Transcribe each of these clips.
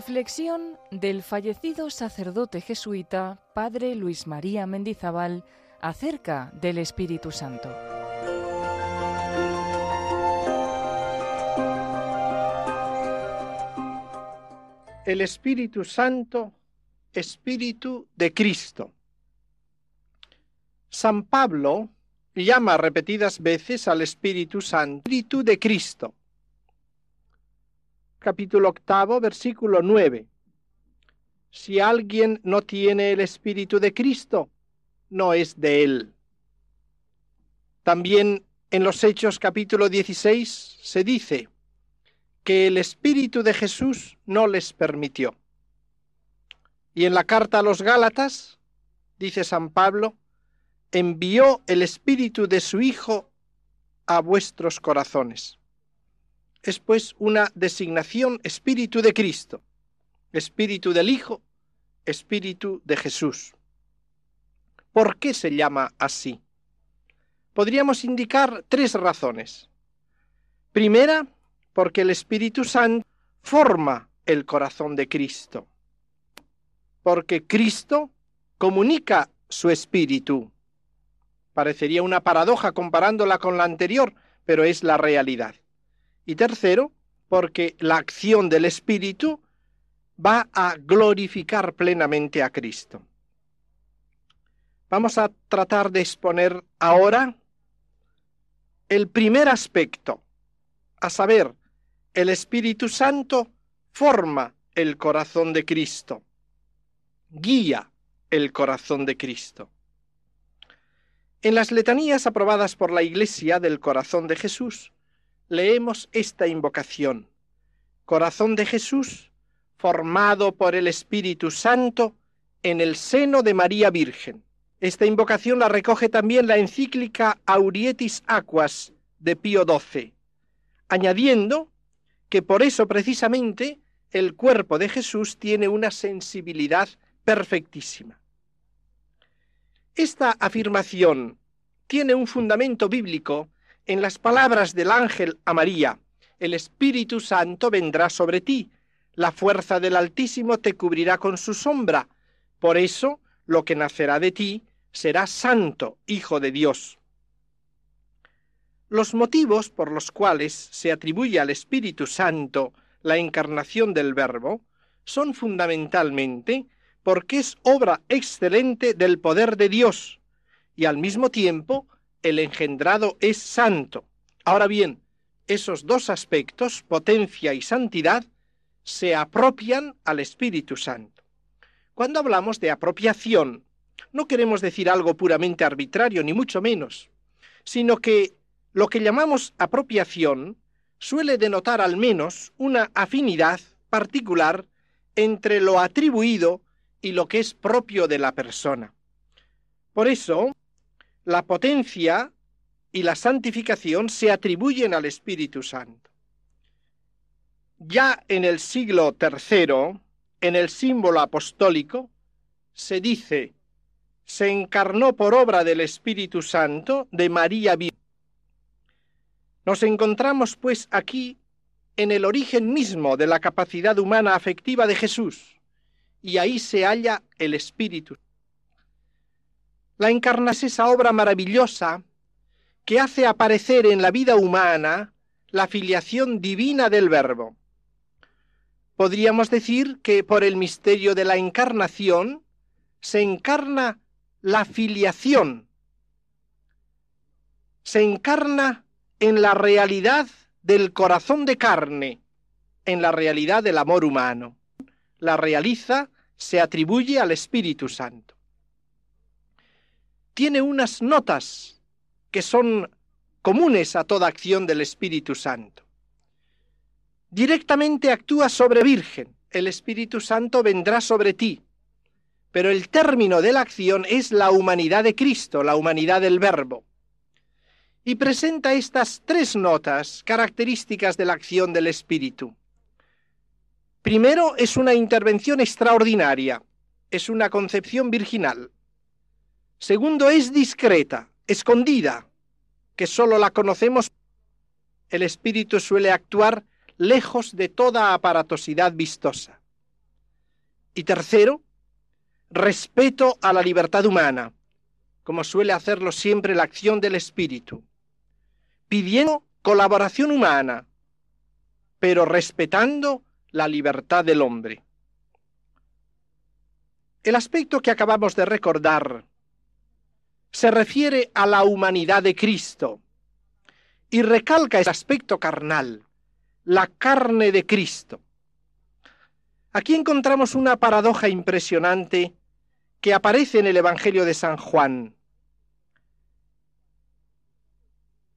Reflexión del fallecido sacerdote jesuita Padre Luis María Mendizábal acerca del Espíritu Santo. El Espíritu Santo, Espíritu de Cristo. San Pablo llama repetidas veces al Espíritu Santo, Espíritu de Cristo capítulo octavo, versículo nueve. Si alguien no tiene el Espíritu de Cristo, no es de él. También en los Hechos capítulo 16 se dice que el Espíritu de Jesús no les permitió. Y en la carta a los Gálatas, dice San Pablo, envió el Espíritu de su Hijo a vuestros corazones es pues una designación espíritu de Cristo, espíritu del Hijo, espíritu de Jesús. ¿Por qué se llama así? Podríamos indicar tres razones. Primera, porque el Espíritu Santo forma el corazón de Cristo, porque Cristo comunica su espíritu. Parecería una paradoja comparándola con la anterior, pero es la realidad. Y tercero, porque la acción del Espíritu va a glorificar plenamente a Cristo. Vamos a tratar de exponer ahora el primer aspecto, a saber, el Espíritu Santo forma el corazón de Cristo, guía el corazón de Cristo. En las letanías aprobadas por la Iglesia del corazón de Jesús, leemos esta invocación. Corazón de Jesús, formado por el Espíritu Santo en el seno de María Virgen. Esta invocación la recoge también la encíclica Aurietis Aquas de Pío XII, añadiendo que por eso precisamente el cuerpo de Jesús tiene una sensibilidad perfectísima. Esta afirmación tiene un fundamento bíblico en las palabras del ángel a María, el Espíritu Santo vendrá sobre ti, la fuerza del Altísimo te cubrirá con su sombra, por eso lo que nacerá de ti será santo, Hijo de Dios. Los motivos por los cuales se atribuye al Espíritu Santo la encarnación del Verbo son fundamentalmente porque es obra excelente del poder de Dios y al mismo tiempo el engendrado es santo. Ahora bien, esos dos aspectos, potencia y santidad, se apropian al Espíritu Santo. Cuando hablamos de apropiación, no queremos decir algo puramente arbitrario, ni mucho menos, sino que lo que llamamos apropiación suele denotar al menos una afinidad particular entre lo atribuido y lo que es propio de la persona. Por eso, la potencia y la santificación se atribuyen al Espíritu Santo. Ya en el siglo III, en el símbolo apostólico, se dice, se encarnó por obra del Espíritu Santo de María Virgen. Nos encontramos pues aquí en el origen mismo de la capacidad humana afectiva de Jesús, y ahí se halla el Espíritu. La encarnación es esa obra maravillosa que hace aparecer en la vida humana la filiación divina del Verbo. Podríamos decir que por el misterio de la encarnación se encarna la filiación, se encarna en la realidad del corazón de carne, en la realidad del amor humano. La realiza, se atribuye al Espíritu Santo tiene unas notas que son comunes a toda acción del Espíritu Santo. Directamente actúa sobre Virgen, el Espíritu Santo vendrá sobre ti, pero el término de la acción es la humanidad de Cristo, la humanidad del Verbo. Y presenta estas tres notas características de la acción del Espíritu. Primero, es una intervención extraordinaria, es una concepción virginal. Segundo, es discreta, escondida, que sólo la conocemos. El espíritu suele actuar lejos de toda aparatosidad vistosa. Y tercero, respeto a la libertad humana, como suele hacerlo siempre la acción del Espíritu, pidiendo colaboración humana, pero respetando la libertad del hombre. El aspecto que acabamos de recordar se refiere a la humanidad de Cristo y recalca ese aspecto carnal, la carne de Cristo. Aquí encontramos una paradoja impresionante que aparece en el Evangelio de San Juan.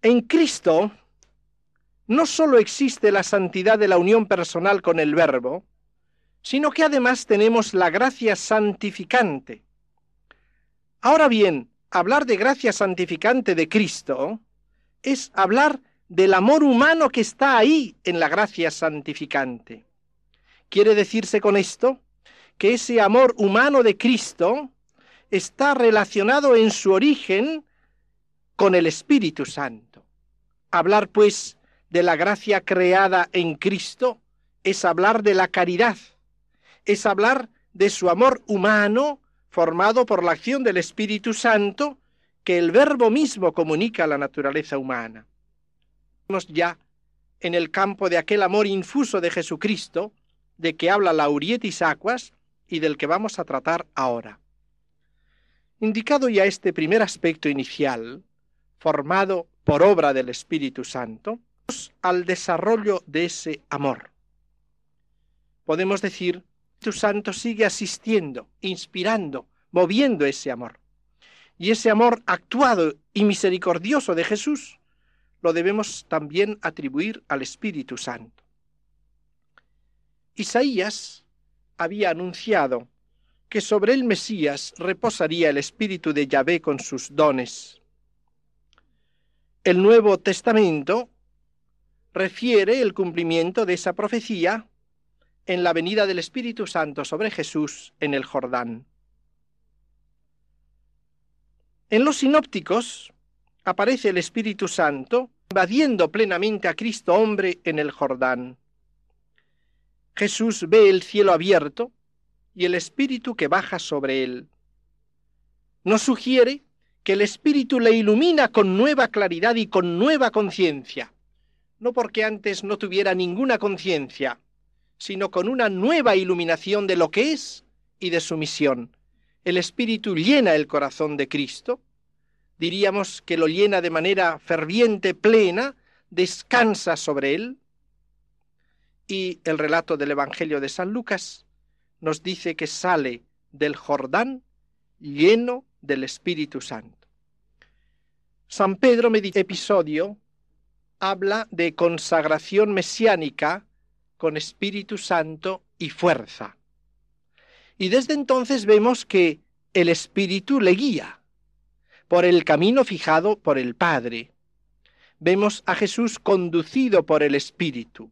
En Cristo no sólo existe la santidad de la unión personal con el Verbo, sino que además tenemos la gracia santificante. Ahora bien, hablar de gracia santificante de Cristo es hablar del amor humano que está ahí en la gracia santificante. Quiere decirse con esto que ese amor humano de Cristo está relacionado en su origen con el Espíritu Santo. Hablar, pues, de la gracia creada en Cristo es hablar de la caridad, es hablar de su amor humano formado por la acción del Espíritu Santo que el verbo mismo comunica a la naturaleza humana. Estamos ya en el campo de aquel amor infuso de Jesucristo, de que habla Laurietis Aquas y del que vamos a tratar ahora. Indicado ya este primer aspecto inicial, formado por obra del Espíritu Santo, al desarrollo de ese amor. Podemos decir Santo sigue asistiendo, inspirando, moviendo ese amor. Y ese amor actuado y misericordioso de Jesús lo debemos también atribuir al Espíritu Santo. Isaías había anunciado que sobre el Mesías reposaría el Espíritu de Yahvé con sus dones. El Nuevo Testamento refiere el cumplimiento de esa profecía en la venida del Espíritu Santo sobre Jesús en el Jordán. En los sinópticos aparece el Espíritu Santo invadiendo plenamente a Cristo hombre en el Jordán. Jesús ve el cielo abierto y el Espíritu que baja sobre él. Nos sugiere que el Espíritu le ilumina con nueva claridad y con nueva conciencia, no porque antes no tuviera ninguna conciencia, sino con una nueva iluminación de lo que es y de su misión. El Espíritu llena el corazón de Cristo, diríamos que lo llena de manera ferviente, plena, descansa sobre él. Y el relato del Evangelio de San Lucas nos dice que sale del Jordán lleno del Espíritu Santo. San Pedro, episodio, habla de consagración mesiánica con Espíritu Santo y fuerza. Y desde entonces vemos que el Espíritu le guía por el camino fijado por el Padre. Vemos a Jesús conducido por el Espíritu.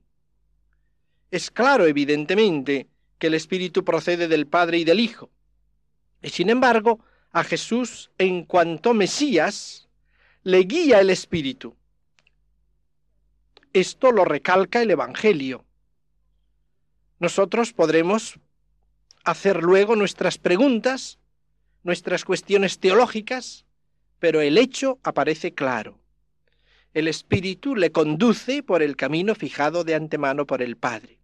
Es claro, evidentemente, que el Espíritu procede del Padre y del Hijo. Y sin embargo, a Jesús, en cuanto Mesías, le guía el Espíritu. Esto lo recalca el Evangelio. Nosotros podremos hacer luego nuestras preguntas, nuestras cuestiones teológicas, pero el hecho aparece claro. El Espíritu le conduce por el camino fijado de antemano por el Padre.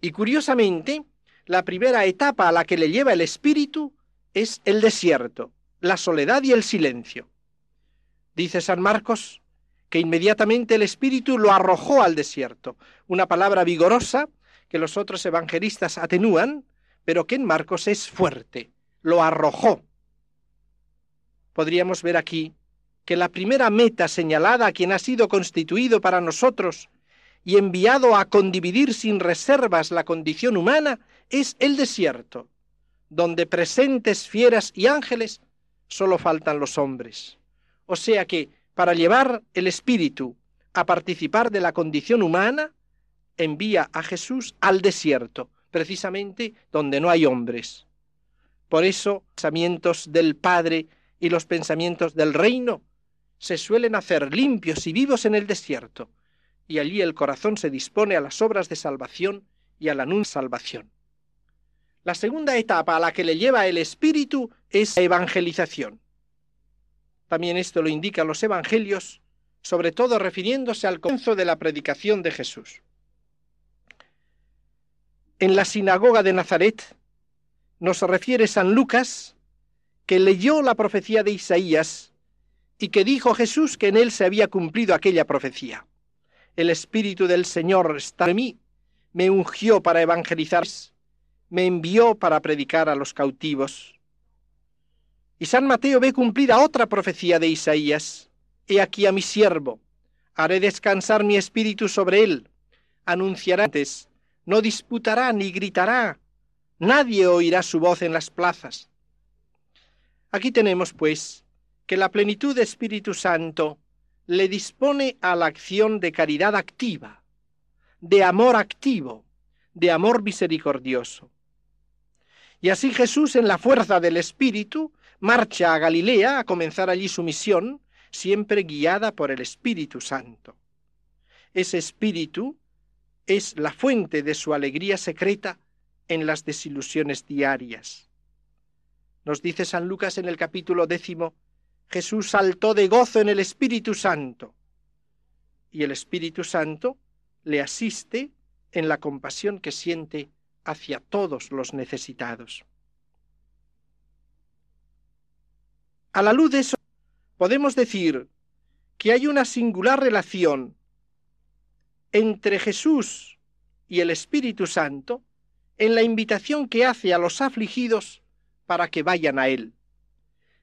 Y curiosamente, la primera etapa a la que le lleva el Espíritu es el desierto, la soledad y el silencio. Dice San Marcos que inmediatamente el Espíritu lo arrojó al desierto, una palabra vigorosa que los otros evangelistas atenúan, pero que en Marcos es fuerte, lo arrojó. Podríamos ver aquí que la primera meta señalada a quien ha sido constituido para nosotros y enviado a condividir sin reservas la condición humana es el desierto, donde presentes fieras y ángeles solo faltan los hombres. O sea que para llevar el Espíritu a participar de la condición humana, envía a Jesús al desierto, precisamente donde no hay hombres. Por eso, pensamientos del Padre y los pensamientos del reino se suelen hacer limpios y vivos en el desierto, y allí el corazón se dispone a las obras de salvación y a la nun salvación. La segunda etapa a la que le lleva el Espíritu es la evangelización. También esto lo indican los evangelios, sobre todo refiriéndose al comienzo de la predicación de Jesús. En la sinagoga de Nazaret nos refiere San Lucas que leyó la profecía de Isaías y que dijo Jesús que en él se había cumplido aquella profecía. El Espíritu del Señor está en mí, me ungió para evangelizar, me envió para predicar a los cautivos. Y San Mateo ve cumplida otra profecía de Isaías. He aquí a mi siervo, haré descansar mi espíritu sobre él, anunciará antes, no disputará ni gritará, nadie oirá su voz en las plazas. Aquí tenemos, pues, que la plenitud de Espíritu Santo le dispone a la acción de caridad activa, de amor activo, de amor misericordioso. Y así Jesús, en la fuerza del Espíritu, marcha a Galilea a comenzar allí su misión, siempre guiada por el Espíritu Santo. Ese Espíritu es la fuente de su alegría secreta en las desilusiones diarias. Nos dice San Lucas en el capítulo décimo, Jesús saltó de gozo en el Espíritu Santo, y el Espíritu Santo le asiste en la compasión que siente hacia todos los necesitados. A la luz de eso, podemos decir que hay una singular relación entre Jesús y el Espíritu Santo en la invitación que hace a los afligidos para que vayan a Él.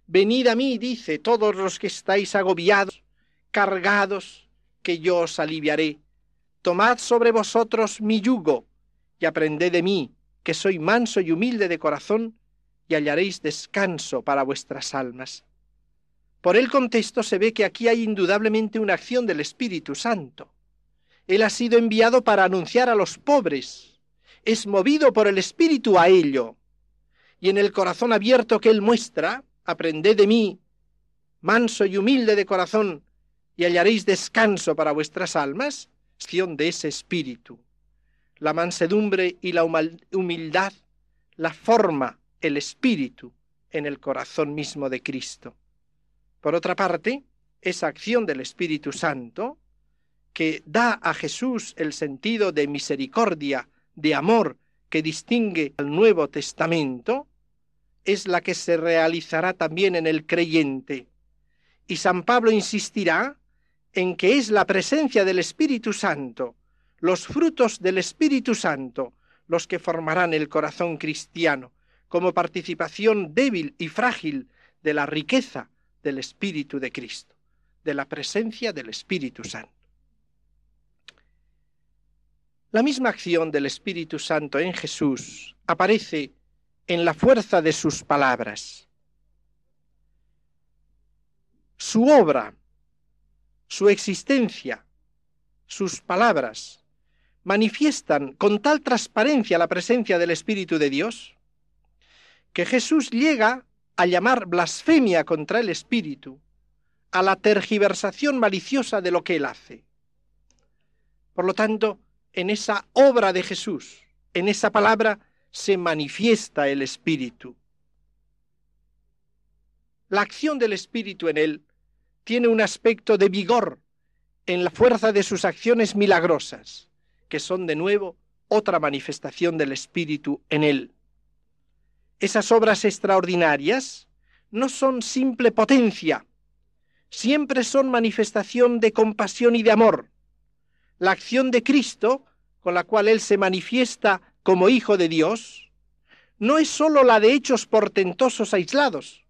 Venid a mí, dice, todos los que estáis agobiados, cargados, que yo os aliviaré. Tomad sobre vosotros mi yugo y aprended de mí, que soy manso y humilde de corazón, y hallaréis descanso para vuestras almas. Por el contexto se ve que aquí hay indudablemente una acción del Espíritu Santo. Él ha sido enviado para anunciar a los pobres. Es movido por el Espíritu a ello. Y en el corazón abierto que Él muestra, aprended de mí, manso y humilde de corazón, y hallaréis descanso para vuestras almas, acción de ese Espíritu la mansedumbre y la humildad la forma el espíritu en el corazón mismo de Cristo. Por otra parte, esa acción del Espíritu Santo, que da a Jesús el sentido de misericordia, de amor que distingue al Nuevo Testamento, es la que se realizará también en el creyente. Y San Pablo insistirá en que es la presencia del Espíritu Santo los frutos del Espíritu Santo, los que formarán el corazón cristiano, como participación débil y frágil de la riqueza del Espíritu de Cristo, de la presencia del Espíritu Santo. La misma acción del Espíritu Santo en Jesús aparece en la fuerza de sus palabras. Su obra, su existencia, sus palabras manifiestan con tal transparencia la presencia del Espíritu de Dios, que Jesús llega a llamar blasfemia contra el Espíritu a la tergiversación maliciosa de lo que Él hace. Por lo tanto, en esa obra de Jesús, en esa palabra, se manifiesta el Espíritu. La acción del Espíritu en Él tiene un aspecto de vigor en la fuerza de sus acciones milagrosas que son de nuevo otra manifestación del Espíritu en él. Esas obras extraordinarias no son simple potencia, siempre son manifestación de compasión y de amor. La acción de Cristo, con la cual Él se manifiesta como Hijo de Dios, no es sólo la de hechos portentosos aislados,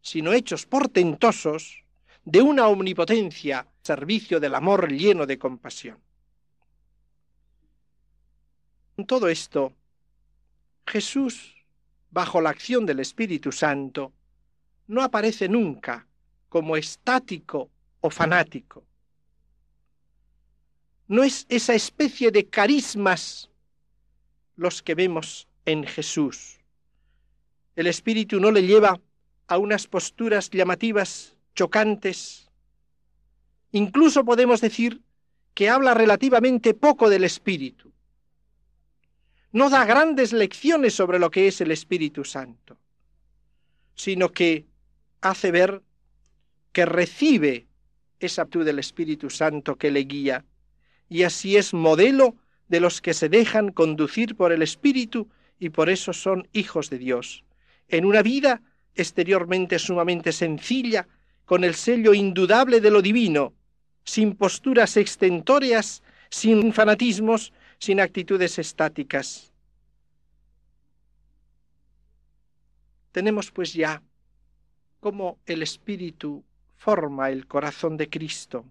sino hechos portentosos de una omnipotencia, servicio del amor lleno de compasión. Con todo esto, Jesús, bajo la acción del Espíritu Santo, no aparece nunca como estático o fanático. No es esa especie de carismas los que vemos en Jesús. El Espíritu no le lleva a unas posturas llamativas, chocantes. Incluso podemos decir que habla relativamente poco del Espíritu no da grandes lecciones sobre lo que es el Espíritu Santo, sino que hace ver que recibe esa actitud del Espíritu Santo que le guía, y así es modelo de los que se dejan conducir por el Espíritu y por eso son hijos de Dios, en una vida exteriormente sumamente sencilla, con el sello indudable de lo divino, sin posturas extentóreas, sin fanatismos, sin actitudes estáticas. Tenemos pues ya cómo el Espíritu forma el corazón de Cristo,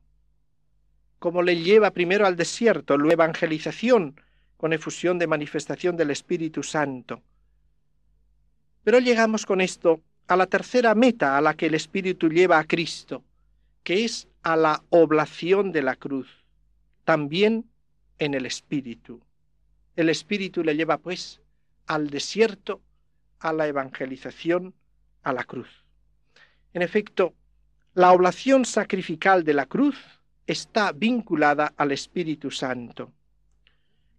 cómo le lleva primero al desierto, luego evangelización, con efusión de manifestación del Espíritu Santo. Pero llegamos con esto a la tercera meta a la que el Espíritu lleva a Cristo, que es a la oblación de la cruz, también en el Espíritu. El Espíritu le lleva, pues, al desierto, a la evangelización, a la cruz. En efecto, la oblación sacrificial de la cruz está vinculada al Espíritu Santo.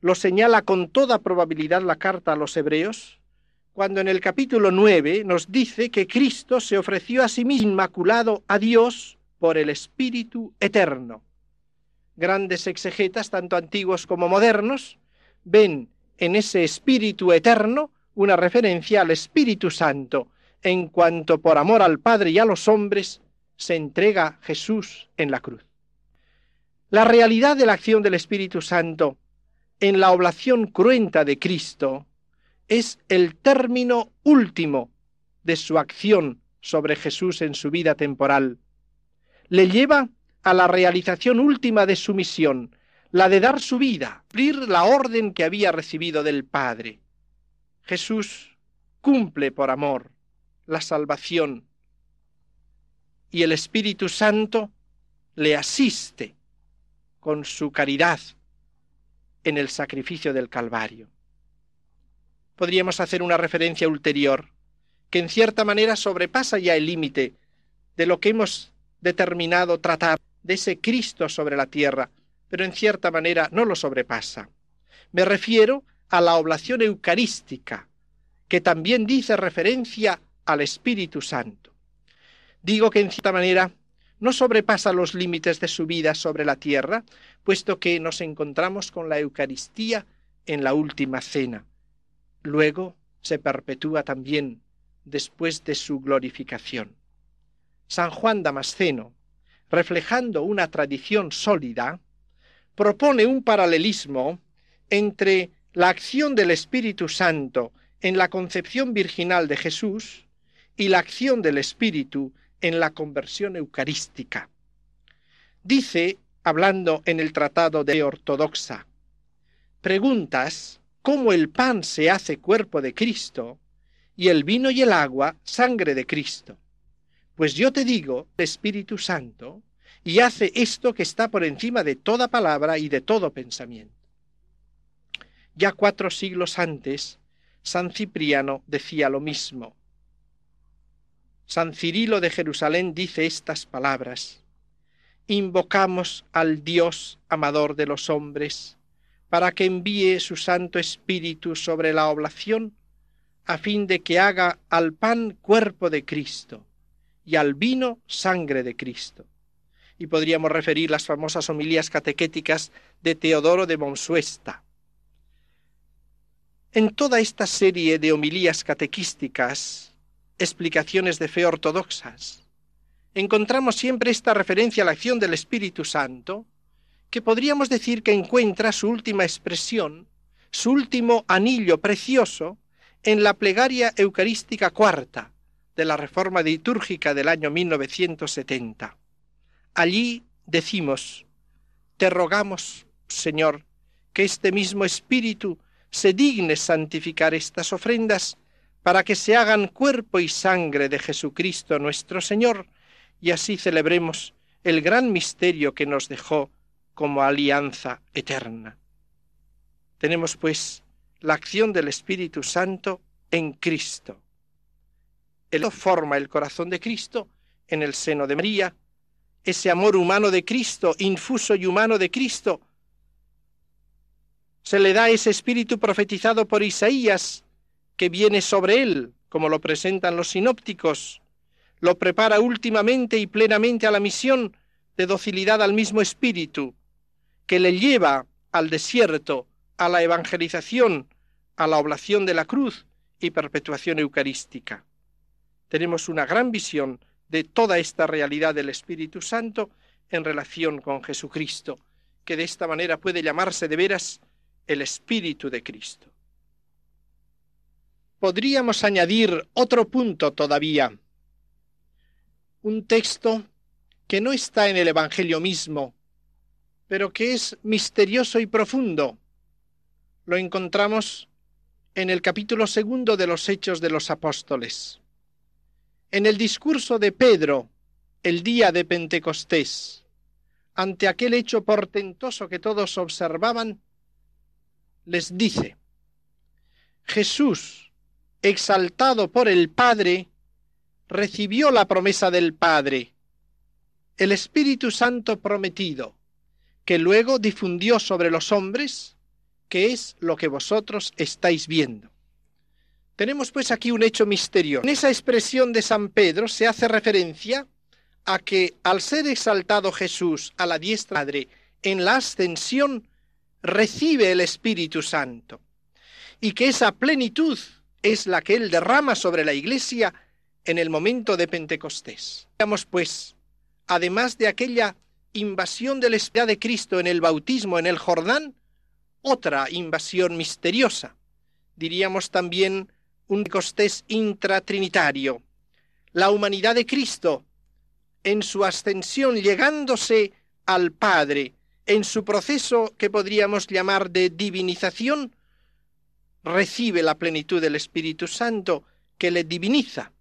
Lo señala con toda probabilidad la carta a los hebreos, cuando en el capítulo 9 nos dice que Cristo se ofreció a sí mismo inmaculado a Dios por el Espíritu Eterno. Grandes exegetas, tanto antiguos como modernos, ven en ese Espíritu Eterno una referencia al Espíritu Santo, en cuanto por amor al Padre y a los hombres se entrega Jesús en la cruz. La realidad de la acción del Espíritu Santo en la oblación cruenta de Cristo es el término último de su acción sobre Jesús en su vida temporal. Le lleva a la realización última de su misión, la de dar su vida, cumplir la orden que había recibido del Padre. Jesús cumple por amor la salvación y el Espíritu Santo le asiste con su caridad en el sacrificio del Calvario podríamos hacer una referencia ulterior, que en cierta manera sobrepasa ya el límite de lo que hemos determinado tratar de ese Cristo sobre la tierra, pero en cierta manera no lo sobrepasa. Me refiero a la oblación eucarística, que también dice referencia al Espíritu Santo. Digo que en cierta manera no sobrepasa los límites de su vida sobre la tierra, puesto que nos encontramos con la Eucaristía en la última cena, luego se perpetúa también después de su glorificación. San Juan Damasceno, reflejando una tradición sólida, propone un paralelismo entre la acción del Espíritu Santo en la concepción virginal de Jesús y la acción del Espíritu en la conversión eucarística. Dice, hablando en el Tratado de Ortodoxa, preguntas cómo el pan se hace cuerpo de Cristo y el vino y el agua sangre de Cristo. Pues yo te digo, Espíritu Santo, y hace esto que está por encima de toda palabra y de todo pensamiento. Ya cuatro siglos antes, San Cipriano decía lo mismo. San Cirilo de Jerusalén dice estas palabras. Invocamos al Dios amador de los hombres, para que envíe su Santo Espíritu sobre la oblación, a fin de que haga al pan cuerpo de Cristo y al vino sangre de Cristo. Y podríamos referir las famosas homilías catequéticas de Teodoro de Monsuesta. En toda esta serie de homilías catequísticas, explicaciones de fe ortodoxas, encontramos siempre esta referencia a la acción del Espíritu Santo, que podríamos decir que encuentra su última expresión, su último anillo precioso, en la plegaria eucarística cuarta de la Reforma litúrgica del año 1970. Allí decimos, te rogamos, Señor, que este mismo Espíritu se digne santificar estas ofrendas para que se hagan cuerpo y sangre de Jesucristo nuestro Señor, y así celebremos el gran misterio que nos dejó como alianza eterna. Tenemos pues la acción del Espíritu Santo en Cristo. Él forma el corazón de Cristo en el seno de María, ese amor humano de Cristo, infuso y humano de Cristo, se le da ese espíritu profetizado por Isaías que viene sobre él, como lo presentan los sinópticos, lo prepara últimamente y plenamente a la misión de docilidad al mismo espíritu, que le lleva al desierto, a la evangelización, a la oblación de la cruz y perpetuación eucarística. Tenemos una gran visión de toda esta realidad del Espíritu Santo en relación con Jesucristo, que de esta manera puede llamarse de veras el Espíritu de Cristo. Podríamos añadir otro punto todavía, un texto que no está en el Evangelio mismo, pero que es misterioso y profundo. Lo encontramos en el capítulo segundo de los Hechos de los Apóstoles. En el discurso de Pedro, el día de Pentecostés, ante aquel hecho portentoso que todos observaban, les dice, Jesús, exaltado por el Padre, recibió la promesa del Padre, el Espíritu Santo prometido, que luego difundió sobre los hombres, que es lo que vosotros estáis viendo. Tenemos pues aquí un hecho misterioso. En esa expresión de San Pedro se hace referencia a que al ser exaltado Jesús a la diestra Padre en la ascensión, recibe el Espíritu Santo, y que esa plenitud es la que Él derrama sobre la Iglesia en el momento de Pentecostés. Veamos pues, además de aquella invasión del Espíritu de Cristo en el bautismo en el Jordán, otra invasión misteriosa. Diríamos también un Pentecostés intratrinitario. La humanidad de Cristo en su ascensión llegándose al Padre, en su proceso que podríamos llamar de divinización, recibe la plenitud del Espíritu Santo que le diviniza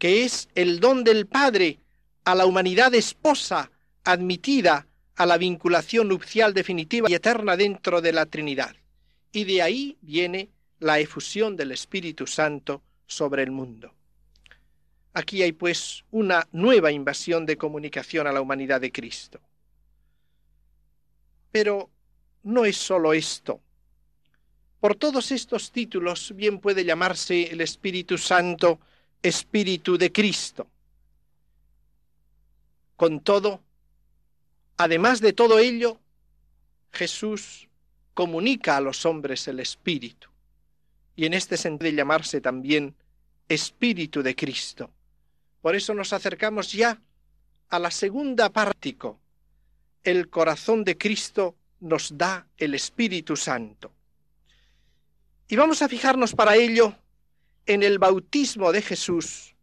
que es el don del Padre a la humanidad esposa admitida a la vinculación nupcial definitiva y eterna dentro de la Trinidad. Y de ahí viene la efusión del Espíritu Santo sobre el mundo. Aquí hay pues una nueva invasión de comunicación a la humanidad de Cristo. Pero no es sólo esto. Por todos estos títulos bien puede llamarse el Espíritu Santo Espíritu de Cristo. Con todo, además de todo ello, Jesús comunica a los hombres el Espíritu, y en este sentido de llamarse también Espíritu de Cristo. Por eso nos acercamos ya a la segunda pártico. El corazón de Cristo nos da el Espíritu Santo. Y vamos a fijarnos para ello en el bautismo de Jesús,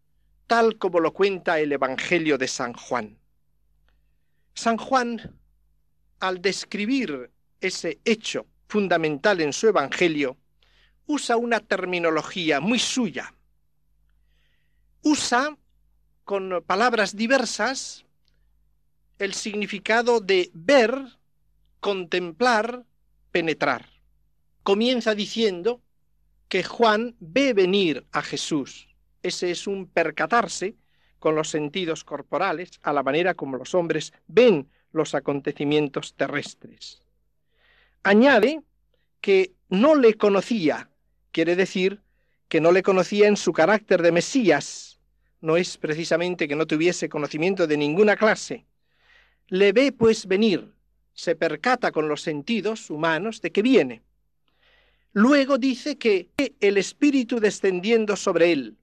tal como lo cuenta el Evangelio de San Juan. San Juan, al describir ese hecho fundamental en su Evangelio, usa una terminología muy suya. Usa con palabras diversas el significado de ver, contemplar, penetrar. Comienza diciendo que Juan ve venir a Jesús. Ese es un percatarse con los sentidos corporales, a la manera como los hombres ven los acontecimientos terrestres. Añade que no le conocía, quiere decir que no le conocía en su carácter de Mesías, no es precisamente que no tuviese conocimiento de ninguna clase. Le ve pues venir, se percata con los sentidos humanos de que viene. Luego dice que el Espíritu descendiendo sobre él.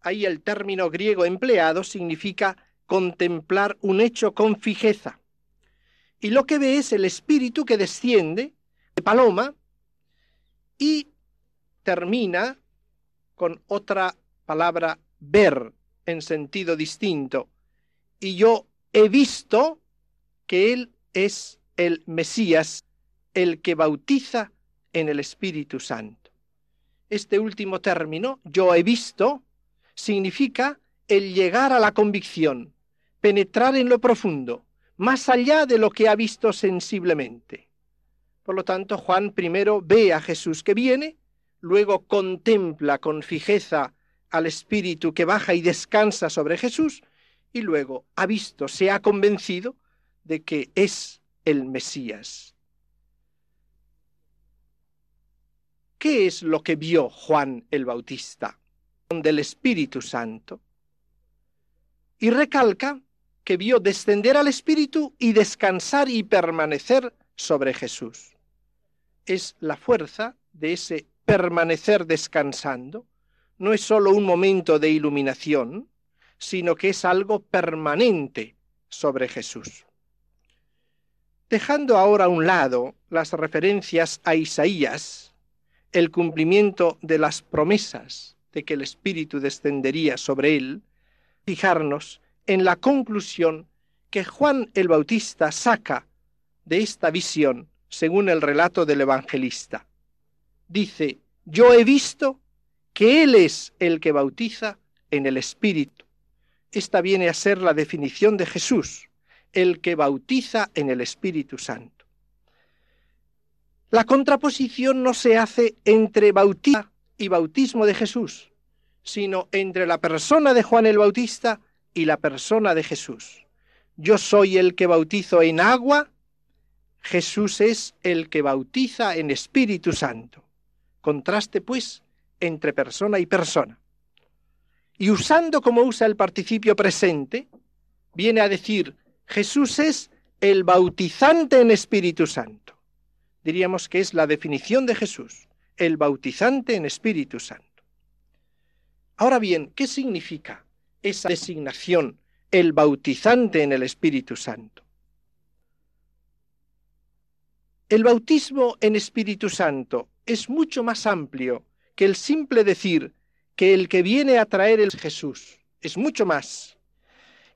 Ahí el término griego empleado significa contemplar un hecho con fijeza. Y lo que ve es el Espíritu que desciende de paloma y termina con otra palabra ver en sentido distinto. Y yo he visto que Él es el Mesías, el que bautiza en el Espíritu Santo. Este último término, yo he visto, significa el llegar a la convicción, penetrar en lo profundo, más allá de lo que ha visto sensiblemente. Por lo tanto, Juan primero ve a Jesús que viene, luego contempla con fijeza al Espíritu que baja y descansa sobre Jesús, y luego ha visto, se ha convencido de que es el Mesías. ¿Qué es lo que vio Juan el Bautista del Espíritu Santo? Y recalca que vio descender al Espíritu y descansar y permanecer sobre Jesús. Es la fuerza de ese permanecer descansando. No es sólo un momento de iluminación, sino que es algo permanente sobre Jesús. Dejando ahora a un lado las referencias a Isaías, el cumplimiento de las promesas de que el Espíritu descendería sobre él, fijarnos en la conclusión que Juan el Bautista saca de esta visión según el relato del evangelista. Dice, yo he visto que Él es el que bautiza en el Espíritu. Esta viene a ser la definición de Jesús, el que bautiza en el Espíritu Santo. La contraposición no se hace entre bautiza y bautismo de Jesús, sino entre la persona de Juan el Bautista y la persona de Jesús. Yo soy el que bautizo en agua, Jesús es el que bautiza en Espíritu Santo. Contraste, pues, entre persona y persona. Y usando como usa el participio presente, viene a decir, Jesús es el bautizante en Espíritu Santo. Diríamos que es la definición de Jesús, el bautizante en Espíritu Santo. Ahora bien, ¿qué significa esa designación, el bautizante en el Espíritu Santo? El bautismo en Espíritu Santo es mucho más amplio que el simple decir que el que viene a traer el Jesús. Es mucho más.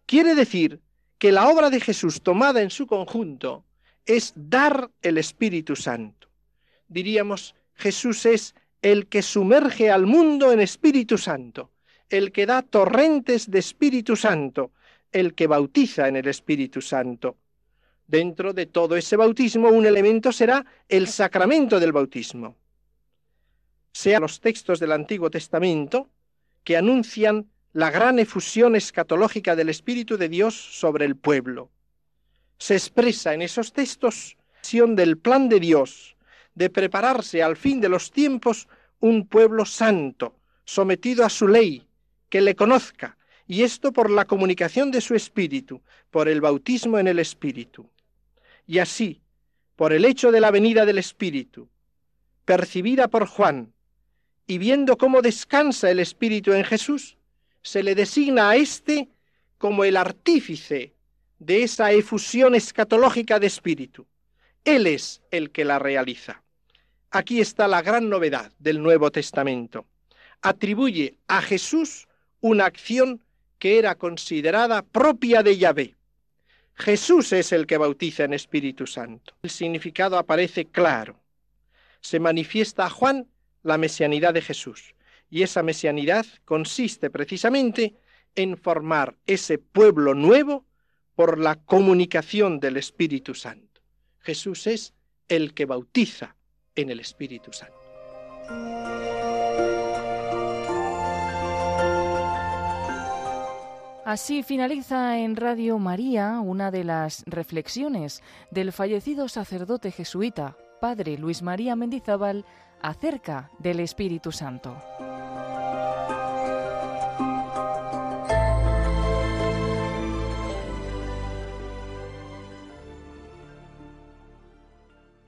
Quiere decir que la obra de Jesús tomada en su conjunto es dar el Espíritu Santo. Diríamos, Jesús es el que sumerge al mundo en Espíritu Santo, el que da torrentes de Espíritu Santo, el que bautiza en el Espíritu Santo. Dentro de todo ese bautismo un elemento será el sacramento del bautismo. Sean los textos del Antiguo Testamento que anuncian la gran efusión escatológica del Espíritu de Dios sobre el pueblo. Se expresa en esos textos del plan de Dios de prepararse al fin de los tiempos un pueblo santo, sometido a su ley, que le conozca, y esto por la comunicación de su espíritu, por el bautismo en el espíritu. Y así, por el hecho de la venida del espíritu, percibida por Juan, y viendo cómo descansa el espíritu en Jesús, se le designa a éste como el artífice de esa efusión escatológica de espíritu. Él es el que la realiza. Aquí está la gran novedad del Nuevo Testamento. Atribuye a Jesús una acción que era considerada propia de Yahvé. Jesús es el que bautiza en Espíritu Santo. El significado aparece claro. Se manifiesta a Juan la mesianidad de Jesús. Y esa mesianidad consiste precisamente en formar ese pueblo nuevo por la comunicación del Espíritu Santo. Jesús es el que bautiza en el Espíritu Santo. Así finaliza en Radio María una de las reflexiones del fallecido sacerdote jesuita, padre Luis María Mendizábal, acerca del Espíritu Santo.